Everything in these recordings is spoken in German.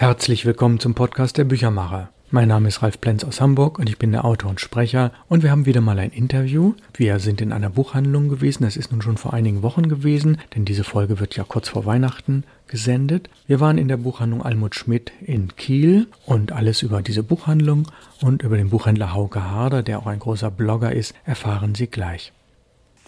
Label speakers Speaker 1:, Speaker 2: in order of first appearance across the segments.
Speaker 1: Herzlich willkommen zum Podcast der Büchermacher. Mein Name ist Ralf Plenz aus Hamburg und ich bin der Autor und Sprecher und wir haben wieder mal ein Interview. Wir sind in einer Buchhandlung gewesen, das ist nun schon vor einigen Wochen gewesen, denn diese Folge wird ja kurz vor Weihnachten gesendet. Wir waren in der Buchhandlung Almut Schmidt in Kiel und alles über diese Buchhandlung und über den Buchhändler Hauke Harder, der auch ein großer Blogger ist, erfahren Sie gleich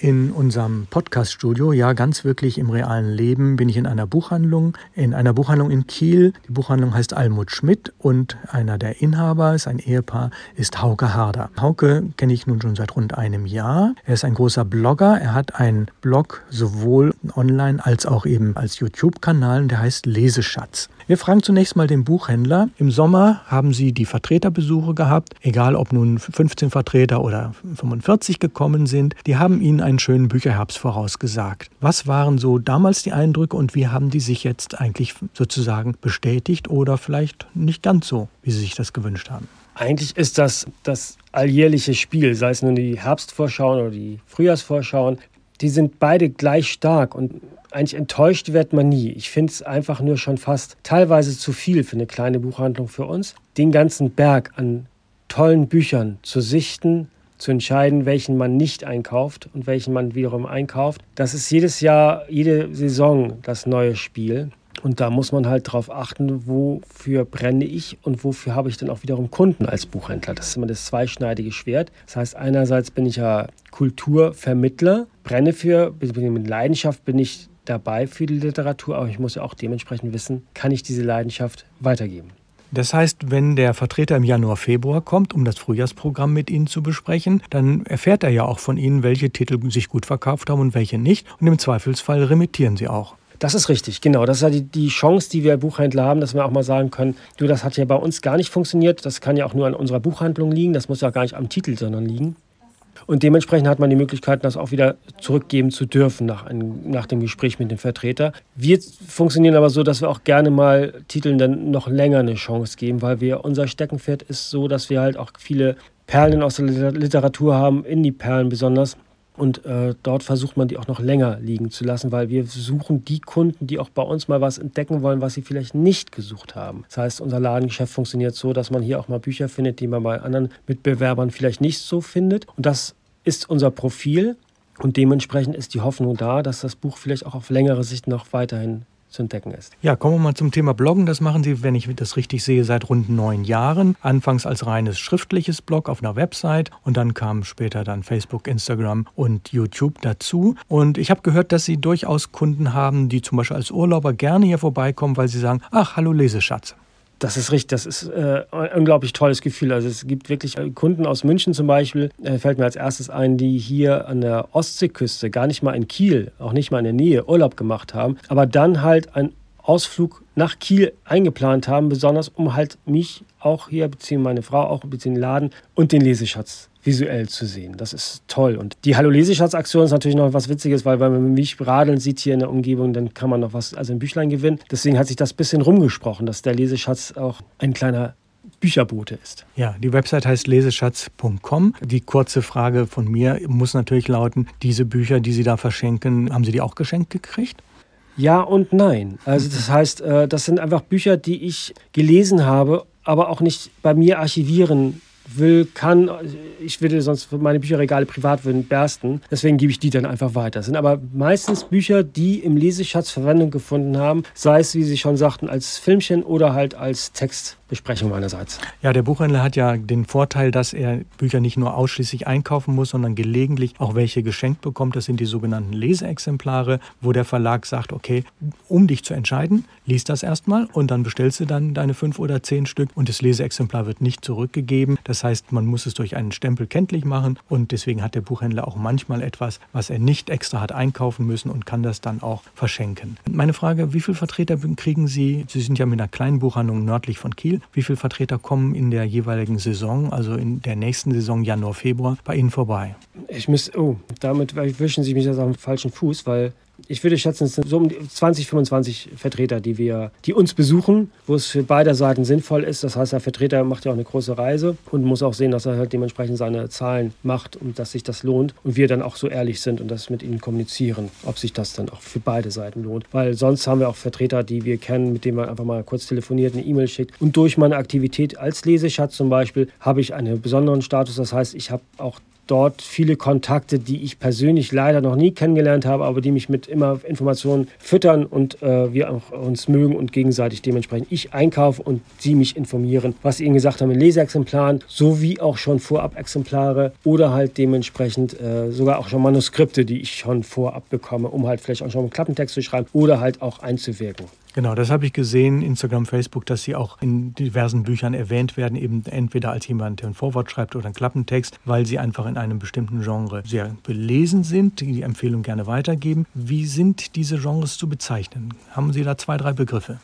Speaker 1: in unserem Podcast-Studio, ja ganz wirklich im realen Leben, bin ich in einer Buchhandlung, in einer Buchhandlung in Kiel. Die Buchhandlung heißt Almut Schmidt und einer der Inhaber ist ein Ehepaar, ist Hauke Harder. Hauke kenne ich nun schon seit rund einem Jahr. Er ist ein großer Blogger. Er hat einen Blog sowohl online als auch eben als YouTube-Kanal, der heißt Leseschatz. Wir fragen zunächst mal den Buchhändler. Im Sommer haben Sie die Vertreterbesuche gehabt, egal ob nun 15 Vertreter oder 45 gekommen sind. Die haben Ihnen einen schönen Bücherherbst vorausgesagt. Was waren so damals die Eindrücke und wie haben die sich jetzt eigentlich sozusagen bestätigt oder vielleicht nicht ganz so, wie Sie sich das gewünscht haben?
Speaker 2: Eigentlich ist das das alljährliche Spiel, sei es nun die Herbstvorschauen oder die Frühjahrsvorschauen. Die sind beide gleich stark und eigentlich enttäuscht wird man nie. Ich finde es einfach nur schon fast teilweise zu viel für eine kleine Buchhandlung für uns, den ganzen Berg an tollen Büchern zu sichten, zu entscheiden, welchen man nicht einkauft und welchen man wiederum einkauft. Das ist jedes Jahr, jede Saison das neue Spiel. Und da muss man halt darauf achten, wofür brenne ich und wofür habe ich dann auch wiederum Kunden als Buchhändler. Das ist immer das zweischneidige Schwert. Das heißt, einerseits bin ich ja Kulturvermittler, brenne für, mit Leidenschaft bin ich dabei für die Literatur, aber ich muss ja auch dementsprechend wissen, kann ich diese Leidenschaft weitergeben.
Speaker 1: Das heißt, wenn der Vertreter im Januar, Februar kommt, um das Frühjahrsprogramm mit Ihnen zu besprechen, dann erfährt er ja auch von Ihnen, welche Titel sich gut verkauft haben und welche nicht. Und im Zweifelsfall remittieren Sie auch.
Speaker 2: Das ist richtig, genau. Das ist ja die, die Chance, die wir Buchhändler haben, dass wir auch mal sagen können, du, das hat ja bei uns gar nicht funktioniert. Das kann ja auch nur an unserer Buchhandlung liegen. Das muss ja gar nicht am Titel, sondern liegen. Und dementsprechend hat man die Möglichkeit, das auch wieder zurückgeben zu dürfen nach, einem, nach dem Gespräch mit dem Vertreter. Wir funktionieren aber so, dass wir auch gerne mal Titeln dann noch länger eine Chance geben, weil wir unser Steckenpferd ist so, dass wir halt auch viele Perlen aus der Literatur haben, Indie-Perlen besonders. Und äh, dort versucht man die auch noch länger liegen zu lassen, weil wir suchen die Kunden, die auch bei uns mal was entdecken wollen, was sie vielleicht nicht gesucht haben. Das heißt, unser Ladengeschäft funktioniert so, dass man hier auch mal Bücher findet, die man bei anderen Mitbewerbern vielleicht nicht so findet. Und das ist unser Profil. Und dementsprechend ist die Hoffnung da, dass das Buch vielleicht auch auf längere Sicht noch weiterhin zu entdecken ist.
Speaker 1: Ja, kommen wir mal zum Thema Bloggen. Das machen Sie, wenn ich das richtig sehe, seit rund neun Jahren. Anfangs als reines schriftliches Blog auf einer Website und dann kamen später dann Facebook, Instagram und YouTube dazu. Und ich habe gehört, dass Sie durchaus Kunden haben, die zum Beispiel als Urlauber gerne hier vorbeikommen, weil sie sagen, ach, hallo Leseschatz.
Speaker 2: Das ist richtig, das ist äh, ein unglaublich tolles Gefühl. Also es gibt wirklich äh, Kunden aus München zum Beispiel, äh, fällt mir als erstes ein, die hier an der Ostseeküste, gar nicht mal in Kiel, auch nicht mal in der Nähe Urlaub gemacht haben, aber dann halt einen Ausflug nach Kiel eingeplant haben, besonders um halt mich auch hier, beziehungsweise meine Frau auch, beziehungsweise den Laden und den Leseschatz visuell zu sehen. Das ist toll. Und die Hallo Leseschatz-Aktion ist natürlich noch was Witziges, weil wenn man mich radeln sieht hier in der Umgebung, dann kann man noch was, also ein Büchlein gewinnen. Deswegen hat sich das ein bisschen rumgesprochen, dass der Leseschatz auch ein kleiner Bücherbote ist.
Speaker 1: Ja, die Website heißt leseschatz.com. Die kurze Frage von mir muss natürlich lauten, diese Bücher, die Sie da verschenken, haben Sie die auch geschenkt gekriegt?
Speaker 2: Ja und nein. Also das heißt, äh, das sind einfach Bücher, die ich gelesen habe, aber auch nicht bei mir archivieren will, kann, ich würde sonst meine Bücherregale privat würden bersten. Deswegen gebe ich die dann einfach weiter. Das sind aber meistens Bücher, die im Leseschatz Verwendung gefunden haben, sei es, wie Sie schon sagten, als Filmchen oder halt als Text. Besprechung meinerseits.
Speaker 1: Ja, der Buchhändler hat ja den Vorteil, dass er Bücher nicht nur ausschließlich einkaufen muss, sondern gelegentlich auch welche geschenkt bekommt. Das sind die sogenannten Leseexemplare, wo der Verlag sagt, okay, um dich zu entscheiden, liest das erstmal und dann bestellst du dann deine fünf oder zehn Stück und das Leseexemplar wird nicht zurückgegeben. Das heißt, man muss es durch einen Stempel kenntlich machen und deswegen hat der Buchhändler auch manchmal etwas, was er nicht extra hat einkaufen müssen und kann das dann auch verschenken. Meine Frage, wie viele Vertreter kriegen Sie? Sie sind ja mit einer kleinen Buchhandlung nördlich von Kiel. Wie viele Vertreter kommen in der jeweiligen Saison, also in der nächsten Saison Januar, Februar, bei Ihnen vorbei?
Speaker 2: Ich muss, oh, damit wischen Sie mich jetzt auf den falschen Fuß, weil Ich würde schätzen, es sind so um 20, 25 Vertreter, die wir, die uns besuchen, wo es für beide Seiten sinnvoll ist. Das heißt, der Vertreter macht ja auch eine große Reise und muss auch sehen, dass er halt dementsprechend seine Zahlen macht und dass sich das lohnt. Und wir dann auch so ehrlich sind und das mit ihnen kommunizieren, ob sich das dann auch für beide Seiten lohnt. Weil sonst haben wir auch Vertreter, die wir kennen, mit denen man einfach mal kurz telefoniert, eine E-Mail schickt. Und durch meine Aktivität als Leseschatz zum Beispiel habe ich einen besonderen Status. Das heißt, ich habe auch dort viele Kontakte, die ich persönlich leider noch nie kennengelernt habe, aber die mich mit immer Informationen füttern und äh, wir auch uns mögen und gegenseitig dementsprechend ich einkaufe und sie mich informieren, was sie ihnen gesagt haben in Leseexemplaren, sowie auch schon Vorab-Exemplare oder halt dementsprechend äh, sogar auch schon Manuskripte, die ich schon vorab bekomme, um halt vielleicht auch schon einen Klappentext zu schreiben oder halt auch einzuwirken.
Speaker 1: Genau, das habe ich gesehen, Instagram, Facebook, dass sie auch in diversen Büchern erwähnt werden, eben entweder als jemand, der ein Vorwort schreibt oder einen Klappentext, weil sie einfach in einem bestimmten Genre sehr belesen sind, die die Empfehlung gerne weitergeben. Wie sind diese Genres zu bezeichnen? Haben Sie da zwei, drei Begriffe?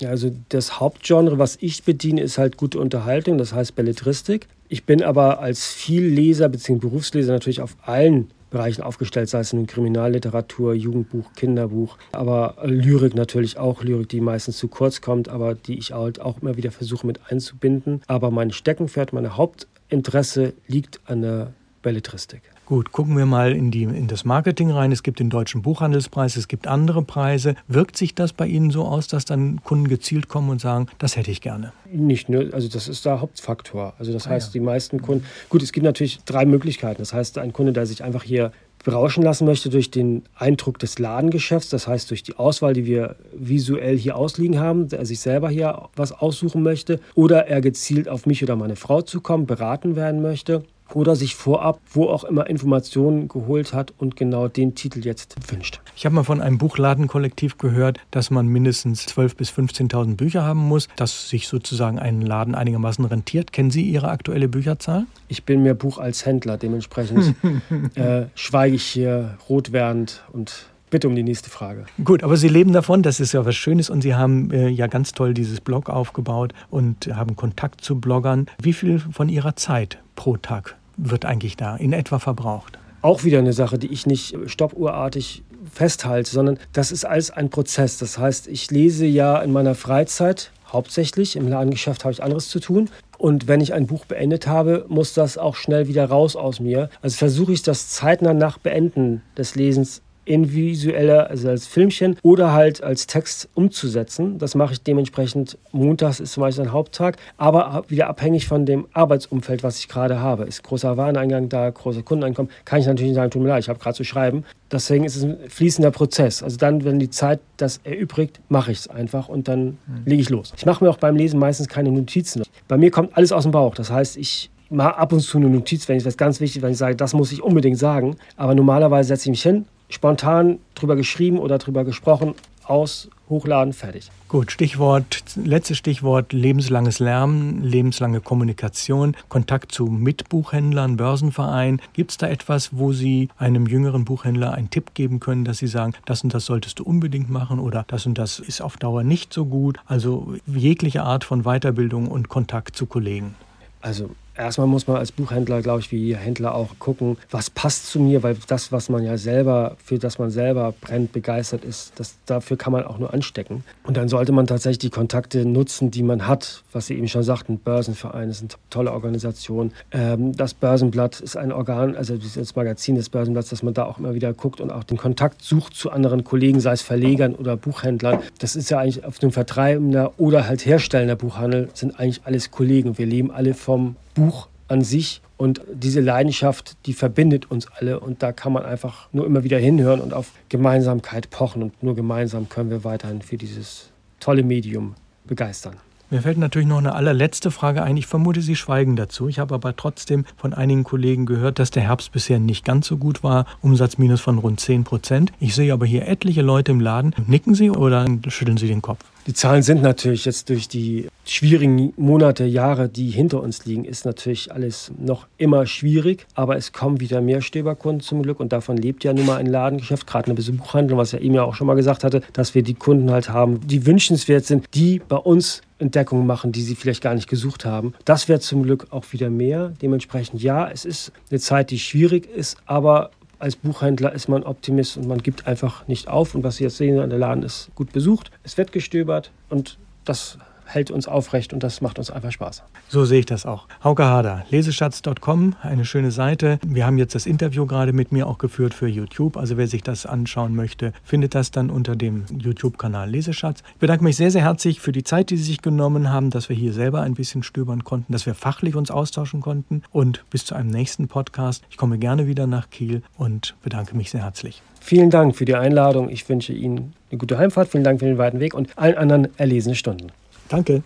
Speaker 2: Ja, also das Hauptgenre, was ich bediene, ist halt gute Unterhaltung, das heißt Belletristik. Ich bin aber als Vielleser bzw. Berufsleser natürlich auf allen Bereichen aufgestellt, sei es in Kriminalliteratur, Jugendbuch, Kinderbuch, aber Lyrik natürlich auch, Lyrik, die meistens zu kurz kommt, aber die ich halt auch immer wieder versuche mit einzubinden. Aber mein Steckenpferd, mein Hauptinteresse liegt an der Belletristik.
Speaker 1: Gut, gucken wir mal in, die, in das Marketing rein. Es gibt den Deutschen Buchhandelspreis, es gibt andere Preise. Wirkt sich das bei Ihnen so aus, dass dann Kunden gezielt kommen und sagen, das hätte ich gerne?
Speaker 2: Nicht nur, also das ist der Hauptfaktor. Also das ah, heißt, ja. die meisten Kunden, gut, es gibt natürlich drei Möglichkeiten. Das heißt, ein Kunde, der sich einfach hier berauschen lassen möchte durch den Eindruck des Ladengeschäfts, das heißt durch die Auswahl, die wir visuell hier ausliegen haben, der sich selber hier was aussuchen möchte, oder er gezielt auf mich oder meine Frau zukommen, beraten werden möchte oder sich vorab, wo auch immer, Informationen geholt hat und genau den Titel jetzt wünscht.
Speaker 1: Ich habe mal von einem Buchladenkollektiv gehört, dass man mindestens 12.000 bis 15.000 Bücher haben muss, dass sich sozusagen ein Laden einigermaßen rentiert. Kennen Sie Ihre aktuelle Bücherzahl?
Speaker 2: Ich bin mir Buch als Händler, dementsprechend äh, schweige ich hier rot werdend und Bitte um die nächste Frage.
Speaker 1: Gut, aber Sie leben davon, das ist ja was Schönes und Sie haben äh, ja ganz toll dieses Blog aufgebaut und haben Kontakt zu Bloggern. Wie viel von Ihrer Zeit pro Tag wird eigentlich da in etwa verbraucht?
Speaker 2: Auch wieder eine Sache, die ich nicht stoppuhrartig festhalte, sondern das ist alles ein Prozess. Das heißt, ich lese ja in meiner Freizeit hauptsächlich, im Ladengeschäft habe ich anderes zu tun. Und wenn ich ein Buch beendet habe, muss das auch schnell wieder raus aus mir. Also versuche ich das zeitnah nach Beenden des Lesens in visueller, also als Filmchen oder halt als Text umzusetzen. Das mache ich dementsprechend. Montags ist zum Beispiel ein Haupttag, aber wieder abhängig von dem Arbeitsumfeld, was ich gerade habe. Ist großer Wareneingang da, großer Kundeneinkommen, kann ich natürlich nicht sagen, tut mir leid, ich habe gerade zu schreiben. Deswegen ist es ein fließender Prozess. Also dann, wenn die Zeit das erübrigt, mache ich es einfach und dann mhm. lege ich los. Ich mache mir auch beim Lesen meistens keine Notizen. Bei mir kommt alles aus dem Bauch. Das heißt, ich mal ab und zu eine Notiz, wenn ich was ganz wichtig, wenn ich sage, das muss ich unbedingt sagen. Aber normalerweise setze ich mich hin, spontan drüber geschrieben oder drüber gesprochen, aus, hochladen, fertig.
Speaker 1: Gut, Stichwort, letztes Stichwort, lebenslanges Lernen, lebenslange Kommunikation, Kontakt zu Mitbuchhändlern, Börsenverein. Gibt es da etwas, wo Sie einem jüngeren Buchhändler einen Tipp geben können, dass Sie sagen, das und das solltest du unbedingt machen oder das und das ist auf Dauer nicht so gut? Also jegliche Art von Weiterbildung und Kontakt zu Kollegen.
Speaker 2: Also Erstmal muss man als Buchhändler, glaube ich, wie Händler auch gucken, was passt zu mir, weil das, was man ja selber, für das man selber brennt, begeistert ist, das, dafür kann man auch nur anstecken. Und dann sollte man tatsächlich die Kontakte nutzen, die man hat, was Sie eben schon sagten, Börsenverein ist eine tolle Organisation. Ähm, das Börsenblatt ist ein Organ, also das Magazin des Börsenblatts, dass man da auch immer wieder guckt und auch den Kontakt sucht zu anderen Kollegen, sei es Verlegern oder Buchhändlern. Das ist ja eigentlich auf dem vertreibender oder halt herstellender Buchhandel, sind eigentlich alles Kollegen. Wir leben alle vom Buch an sich. Und diese Leidenschaft, die verbindet uns alle. Und da kann man einfach nur immer wieder hinhören und auf Gemeinsamkeit pochen. Und nur gemeinsam können wir weiterhin für dieses tolle Medium begeistern.
Speaker 1: Mir fällt natürlich noch eine allerletzte Frage ein. Ich vermute, Sie schweigen dazu. Ich habe aber trotzdem von einigen Kollegen gehört, dass der Herbst bisher nicht ganz so gut war. Umsatzminus von rund 10 Prozent. Ich sehe aber hier etliche Leute im Laden. Nicken Sie oder schütteln Sie den Kopf?
Speaker 2: Die Zahlen sind natürlich jetzt durch die schwierigen Monate, Jahre, die hinter uns liegen, ist natürlich alles noch immer schwierig. Aber es kommen wieder mehr Stöberkunden zum Glück und davon lebt ja nun mal ein Ladengeschäft, gerade eine Buchhandlung, was ja eben ja auch schon mal gesagt hatte, dass wir die Kunden halt haben, die wünschenswert sind, die bei uns Entdeckungen machen, die sie vielleicht gar nicht gesucht haben. Das wird zum Glück auch wieder mehr. Dementsprechend ja, es ist eine Zeit, die schwierig ist, aber als Buchhändler ist man Optimist und man gibt einfach nicht auf. Und was Sie jetzt sehen, der Laden ist gut besucht, es wird gestöbert und das hält uns aufrecht und das macht uns einfach Spaß.
Speaker 1: So sehe ich das auch. Hauke Hader, leseschatz.com, eine schöne Seite. Wir haben jetzt das Interview gerade mit mir auch geführt für YouTube. Also wer sich das anschauen möchte, findet das dann unter dem YouTube-Kanal Leseschatz. Ich bedanke mich sehr, sehr herzlich für die Zeit, die Sie sich genommen haben, dass wir hier selber ein bisschen stöbern konnten, dass wir fachlich uns austauschen konnten. Und bis zu einem nächsten Podcast. Ich komme gerne wieder nach Kiel und bedanke mich sehr herzlich.
Speaker 2: Vielen Dank für die Einladung. Ich wünsche Ihnen eine gute Heimfahrt. Vielen Dank für den weiten Weg und allen anderen erlesene Stunden.
Speaker 1: Danke.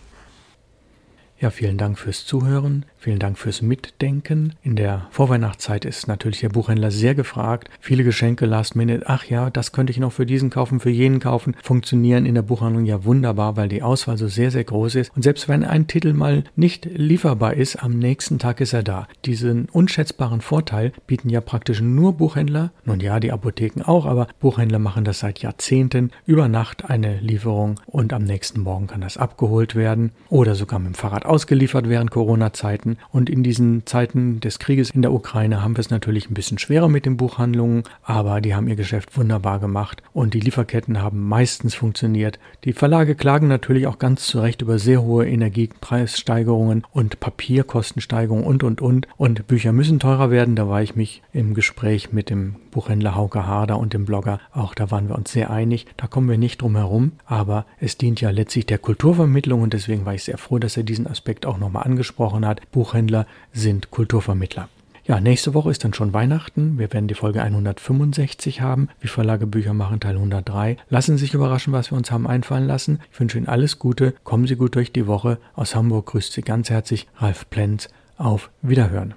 Speaker 1: Ja, vielen Dank fürs Zuhören. Vielen Dank fürs Mitdenken. In der Vorweihnachtszeit ist natürlich der Buchhändler sehr gefragt. Viele Geschenke last minute. Ach ja, das könnte ich noch für diesen kaufen, für jenen kaufen. Funktionieren in der Buchhandlung ja wunderbar, weil die Auswahl so sehr, sehr groß ist. Und selbst wenn ein Titel mal nicht lieferbar ist, am nächsten Tag ist er da. Diesen unschätzbaren Vorteil bieten ja praktisch nur Buchhändler. Nun ja, die Apotheken auch, aber Buchhändler machen das seit Jahrzehnten. Über Nacht eine Lieferung und am nächsten Morgen kann das abgeholt werden oder sogar mit dem Fahrrad ausgeliefert während Corona-Zeiten. Zeiten. Und in diesen Zeiten des Krieges in der Ukraine haben wir es natürlich ein bisschen schwerer mit den Buchhandlungen, aber die haben ihr Geschäft wunderbar gemacht und die Lieferketten haben meistens funktioniert. Die Verlage klagen natürlich auch ganz zu Recht über sehr hohe Energiepreissteigerungen und Papierkostensteigerungen und und und. Und Bücher müssen teurer werden. Da war ich mich im Gespräch mit dem Buchhändler Hauke Harder und dem Blogger auch, da waren wir uns sehr einig. Da kommen wir nicht drum herum, aber es dient ja letztlich der Kulturvermittlung und deswegen war ich sehr froh, dass er diesen Aspekt auch nochmal angesprochen hat. Buchhändler sind Kulturvermittler. Ja, nächste Woche ist dann schon Weihnachten. Wir werden die Folge 165 haben. Wie Verlage Bücher machen, Teil 103. Lassen Sie sich überraschen, was wir uns haben einfallen lassen. Ich wünsche Ihnen alles Gute. Kommen Sie gut durch die Woche. Aus Hamburg grüßt Sie ganz herzlich Ralf Plenz. Auf Wiederhören.